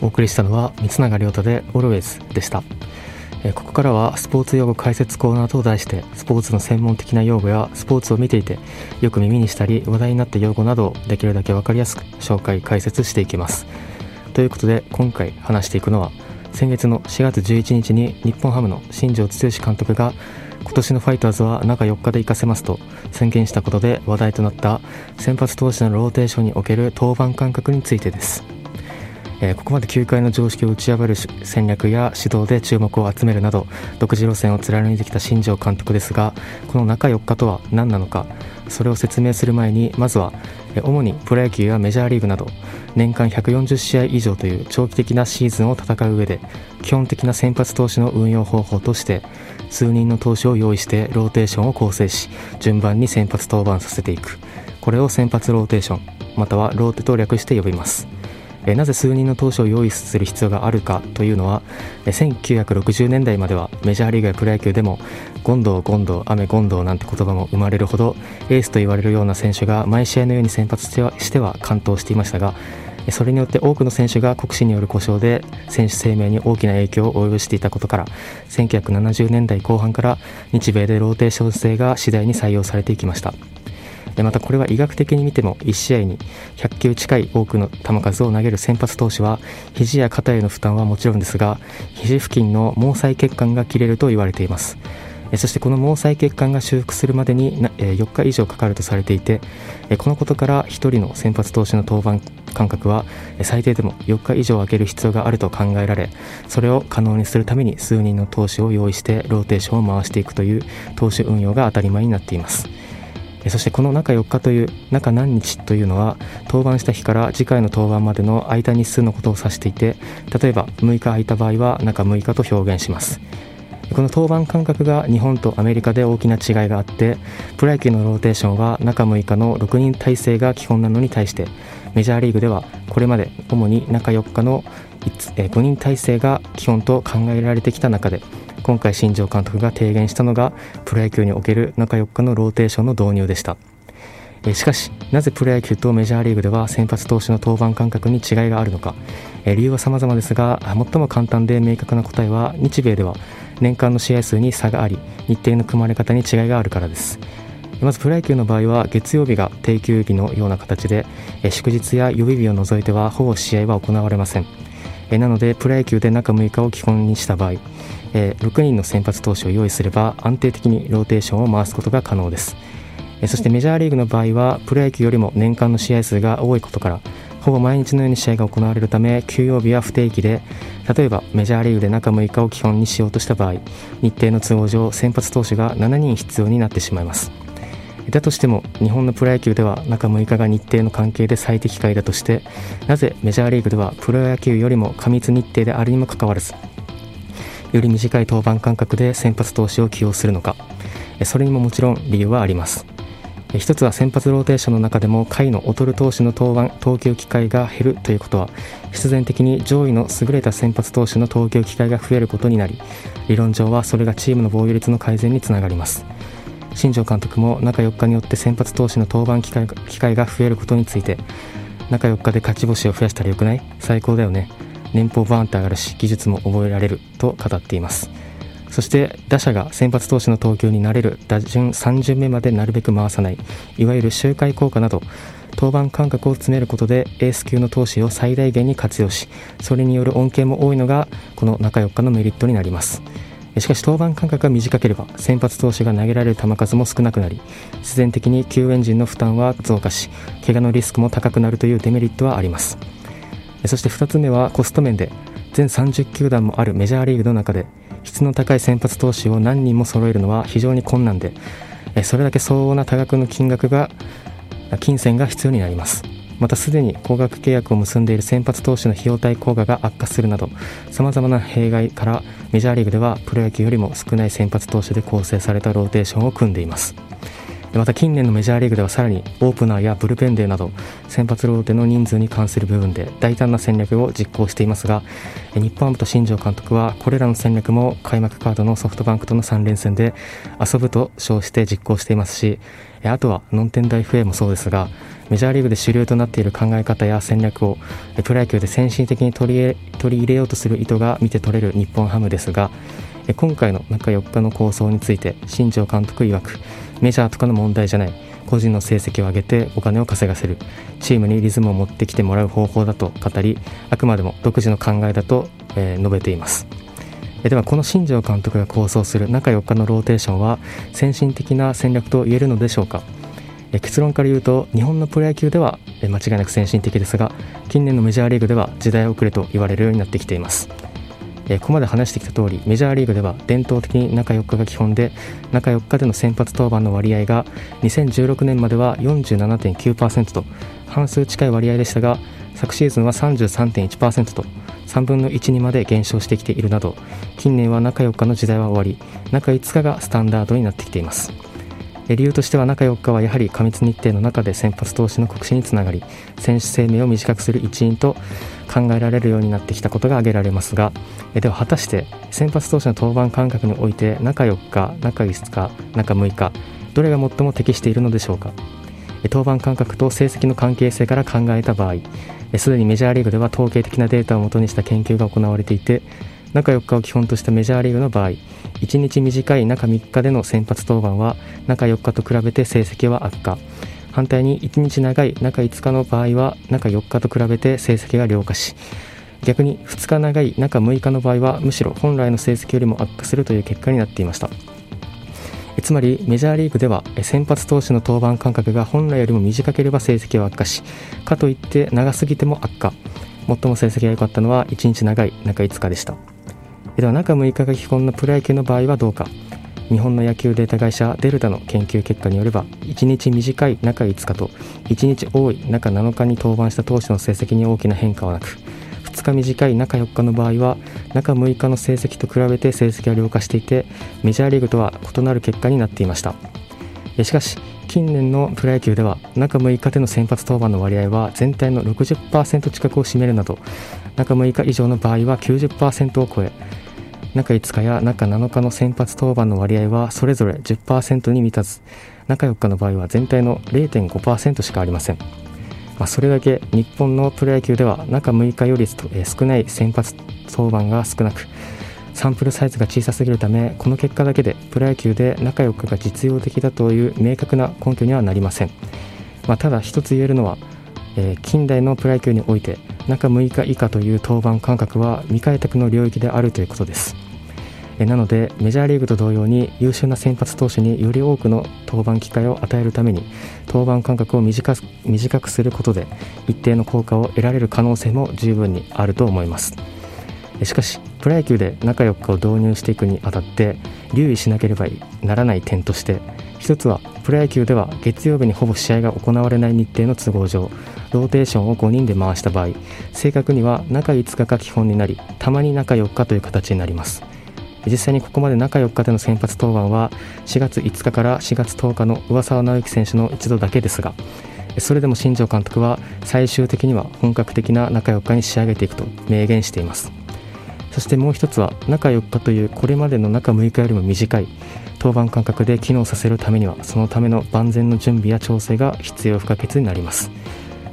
お送りしたのは三永亮太で Always でした。ここからはスポーツ用語解説コーナーと題してスポーツの専門的な用語やスポーツを見ていてよく耳にしたり話題になった用語などをできるだけ分かりやすく紹介解説していきます。ということで今回話していくのは先月の4月11日に日本ハムの新庄剛志監督が今年のファイターズは中4日で行かせますと宣言したことで話題となった先発投手のローテーションにおける登板間隔についてです。えー、ここまで球界の常識を打ち破る戦略や指導で注目を集めるなど独自路線を貫いてきた新庄監督ですがこの中4日とは何なのかそれを説明する前にまずは主にプロ野球やメジャーリーグなど年間140試合以上という長期的なシーズンを戦う上で基本的な先発投手の運用方法として数人の投手を用意してローテーションを構成し順番に先発登板させていく。これを先発ローテーションまたはローテと略して呼びます。えなぜ数人の投手を用意する必要があるかというのは1960年代まではメジャーリーグやプロ野球でも権藤権藤雨権藤なんて言葉も生まれるほどエースと言われるような選手が毎試合のように先発してはしては完投していましたがそれによって多くの選手が国試による故障で選手生命に大きな影響を及ぼしていたことから1970年代後半から日米でローテーション制が次第に採用されていきました。またこれは医学的に見ても1試合に100球近い多くの球数を投げる先発投手は肘や肩への負担はもちろんですが肘付近の毛細血管が切れると言われています。そしてこの毛細血管が修復するまでに4日以上かかるとされていてこのことから1人の先発投手の登板間隔は最低でも4日以上空ける必要があると考えられそれを可能にするために数人の投手を用意してローテーションを回していくという投手運用が当たり前になっています。そしてこの中4日という中何日というのは登板した日から次回の登板までの空いた日数のことを指していて例えば6日空いた場合は中6日と表現します。この登板間隔が日本とアメリカで大きな違いがあってプロ野球のローテーションは中6日の6人体制が基本なのに対してメジャーリーグではこれまで主に中4日の5人体制が基本と考えられてきた中で今回新庄監督が提言したのがプロ野球における中4日のローテーションの導入でした。しかしなぜプロ野球とメジャーリーグでは先発投手の登板間隔に違いがあるのか。理由は様々ですが最も簡単で明確な答えは日米では年間の試合数に差があり日程の組まれ方に違いがあるからです。まずプロ野球の場合は月曜日が定休日のような形で祝日や予備日を除いてはほぼ試合は行われません。えなのでプロ野球で中6日を基本にした場合え、6人の先発投手を用意すれば安定的にローテーションを回すことが可能です、え、そしてメジャーリーグの場合はプロ野球よりも年間の試合数が多いことからほぼ毎日のように試合が行われるため休養日は不定期で例えばメジャーリーグで中6日を基本にしようとした場合日程の都合上先発投手が7人必要になってしまいます。だとしても日本のプロ野球では中6日が日程の関係で最適解だとしてなぜメジャーリーグではプロ野球よりも過密日程であるにもかかわらずより短い登板間隔で先発投手を起用するのかそれにももちろん理由はあります。一つは先発ローテーションの中でも下位の劣る投手の登板投球機会が減るということは必然的に上位の優れた先発投手の投球機会が増えることになり理論上はそれがチームの防御率の改善につながります。新庄監督も中4日によって先発投手の登板機会が増えることについて中4日で勝ち星を増やしたらよくない？最高だよね。年俸バーンって上がるし技術も覚えられると語っています。そして打者が先発投手の投球になれる。打順3巡目までなるべく回さない。いわゆる周回効果など登板間隔を詰めることでエース級の投手を最大限に活用しそれによる恩恵も多いのがこの中4日のメリットになります。しかし登板間隔が短ければ先発投手が投げられる球数も少なくなり自然的に救援陣の負担は増加し怪我のリスクも高くなるというデメリットはあります。そして2つ目はコスト面で全30球団もあるメジャーリーグの中で質の高い先発投手を何人も揃えるのは非常に困難でそれだけ相応な多額の金額が金銭が必要になります。またすでに高額契約を結んでいる先発投手の費用対効果が悪化するなどさまざまな弊害からメジャーリーグではプロ野球よりも少ない先発投手で構成されたローテーションを組んでいます。また近年のメジャーリーグではさらにオープナーやブルペンデーなど先発ローテの人数に関する部分で大胆な戦略を実行していますが日本ハムと新庄監督はこれらの戦略も開幕カードのソフトバンクとの3連戦で遊ぶと称して実行していますしあとはノンテンダ FA もそうですがメジャーリーグで主流となっている考え方や戦略をプロ野球で先進的に取り取り入れようとする意図が見て取れる日本ハムですが今回の中4日の構想について新庄監督曰くメジャーとかの問題じゃない個人の成績を上げてお金を稼がせるチームにリズムを持ってきてもらう方法だと語りあくまでも独自の考えだと、え、述べています。ではこの新庄監督が構想する中4日のローテーションは先進的な戦略と言えるのでしょうか？結論から言うと日本のプロ野球では間違いなく先進的ですが近年のメジャーリーグでは時代遅れと言われるようになってきています。ここまで話してきた通りメジャーリーグでは伝統的に中4日が基本で中4日での先発登板の割合が2016年までは47.9%と半数近い割合でしたが昨シーズンは33.1%と3分の1にまで減少してきているなど近年は中4日の時代は終わり中5日がスタンダードになってきています。理由としては中4日はやはり過密日程の中で先発投手の告知につながり選手生命を短くする一因と考えられるようになってきたことが挙げられますがでは果たして先発投手の登板間隔において中4日中5日中6日どれが最も適しているのでしょうか。登板間隔と成績の関係性から考えた場合すでにメジャーリーグでは統計的なデータをもとにした研究が行われていて中4日を基本としたメジャーリーグの場合1日短い中3日での先発登板は中4日と比べて成績は悪化。反対に1日長い中5日の場合は中4日と比べて成績が良化し逆に2日長い中6日の場合はむしろ本来の成績よりも悪化するという結果になっていました。つまりメジャーリーグでは先発投手の登板間隔が本来よりも短ければ成績は悪化しかといって長すぎても悪化。最も成績が良かったのは1日長い中5日でした。では中6日が基本のプロ野球の場合はどうか。日本の野球データ会社デルタの研究結果によれば1日短い中5日と1日多い中7日に登板した投手の成績に大きな変化はなく2日短い中4日の場合は中6日の成績と比べて成績は良化していてメジャーリーグとは異なる結果になっていました。しかし近年のプロ野球では中6日での先発登板の割合は全体の60%近くを占めるなど中6日以上の場合は90%を超え中5日や中7日の先発登板の割合はそれぞれ10%に満たず中4日の場合は全体の0.5%しかありません、まあ、それだけ日本のプロ野球では中6日より少ない先発登板が少なくサンプルサイズが小さすぎるためこの結果だけでプロ野球で中4日が実用的だという明確な根拠にはなりません、まあ、ただ一つ言えるのは、えー、近代のプロ野球において中6日以下という登板間隔は未開拓の領域であるということです。なのでメジャーリーグと同様に優秀な先発投手により多くの登板機会を与えるために登板間隔を短くすることで一定の効果を得られる可能性も十分にあると思います。しかしプロ野球で中4日を導入していくにあたって留意しなければならない点として一つはプロ野球では月曜日にほぼ試合が行われない日程の都合上ローテーションを5人で回した場合正確には中5日が基本になりたまに中4日という形になります。実際にここまで中4日での先発登板は4月5日から4月10日の上沢直之選手の一度だけですがそれでも新庄監督は最終的には本格的な中4日に仕上げていくと明言しています。そしてもう一つは中4日というこれまでの中6日よりも短い登板間隔で機能させるためにはそのための万全の準備や調整が必要不可欠になります。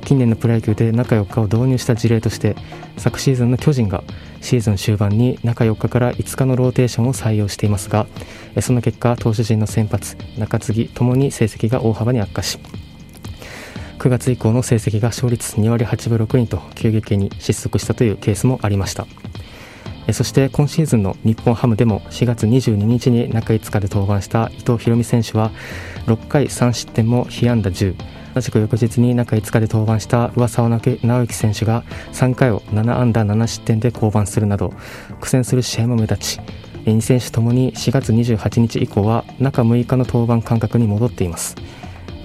近年のプロ野球で中4日を導入した事例として昨シーズンの巨人がシーズン終盤に中4日から5日のローテーションを採用していますがその結果投手陣の先発中継ぎともに成績が大幅に悪化し9月以降の成績が勝率2割8分6厘と急激に失速したというケースもありました。そして今シーズンの日本ハムでも4月22日に中5日で登板した伊藤大美選手は6回3失点も被安打10同じく翌日に中5日で登板した上沢直之選手が3回を7安打7失点で降板するなど苦戦する試合も目立ち2選手ともに4月28日以降は中6日の登板間隔に戻っています。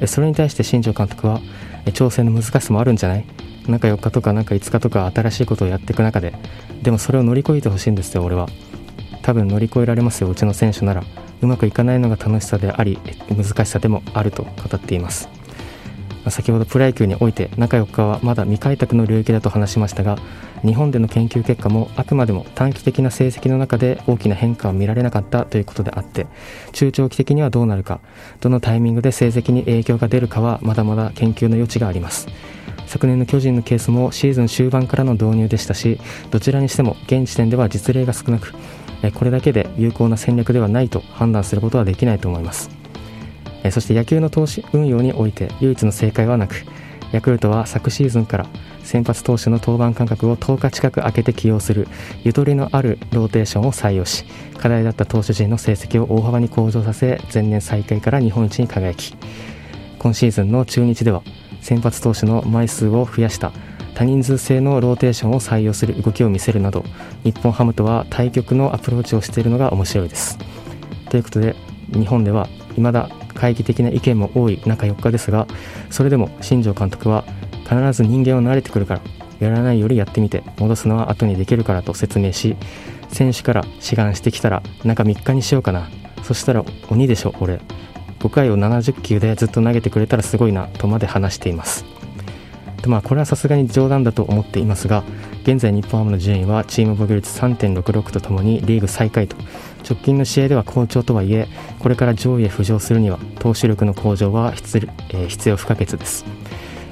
それに対して新庄監督は調整の難しさもあるんじゃない？中4日とか中5日とか新しいことをやっていく中ででもそれを乗り越えてほしいんですよ俺は。多分乗り越えられますようちの選手なら。うまくいかないのが楽しさであり難しさでもあると語っています。先ほどプロ野球において中4日はまだ未開拓の領域だと話しましたが日本での研究結果もあくまでも短期的な成績の中で大きな変化は見られなかったということであって中長期的にはどうなるかどのタイミングで成績に影響が出るかはまだまだ研究の余地があります。昨年の巨人のケースもシーズン終盤からの導入でしたしどちらにしても現時点では実例が少なくこれだけで有効な戦略ではないと判断することはできないと思います。そして野球の投資運用において唯一の正解はなくヤクルトは昨シーズンから先発投手の登板間隔を10日近く空けて起用するゆとりのあるローテーションを採用し課題だった投手陣の成績を大幅に向上させ前年最下位から日本一に輝き今シーズンの中日では先発投手の枚数を増やした多人数制のローテーションを採用する動きを見せるなど日本ハムとは対極のアプローチをしているのが面白いです。ということで日本では未だ懐疑的な意見も多い中4日ですがそれでも新庄監督は必ず人間は慣れてくるからやらないよりやってみて戻すのは後にできるからと説明し選手から志願してきたら中3日にしようかな。そしたら鬼でしょ俺。5回を70球でずっと投げてくれたらすごいなとまで話しています。でまあこれはさすがに冗談だと思っていますが現在日本ハムの順位はチーム防御率3.66とともにリーグ最下位と直近の試合では好調とはいえこれから上位へ浮上するには投手力の向上は必,、え、必要不可欠です。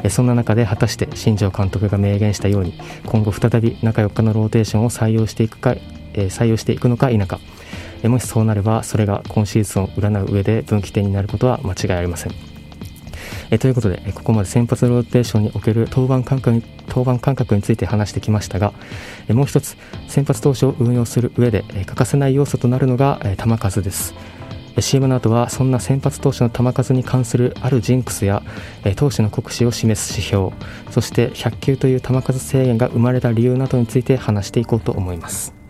そんな中で果たして新庄監督が明言したように今後再び中4日のローテーションを採用していくか、え、採用していくのか否か。もしそうなればそれが今シーズンを占う上で分岐点になることは間違いありません。えということで、ここまで先発ローテーションにおける登板間隔に登板間隔について話してきましたが、えもう一つ先発投手を運用する上で、え欠かせない要素となるのが、え球数です。CM の後はそんな先発投手の球数に関するあるジンクスや、投手の国士を示す指標そして100球という球数制限が生まれた理由などについて話していこうと思います。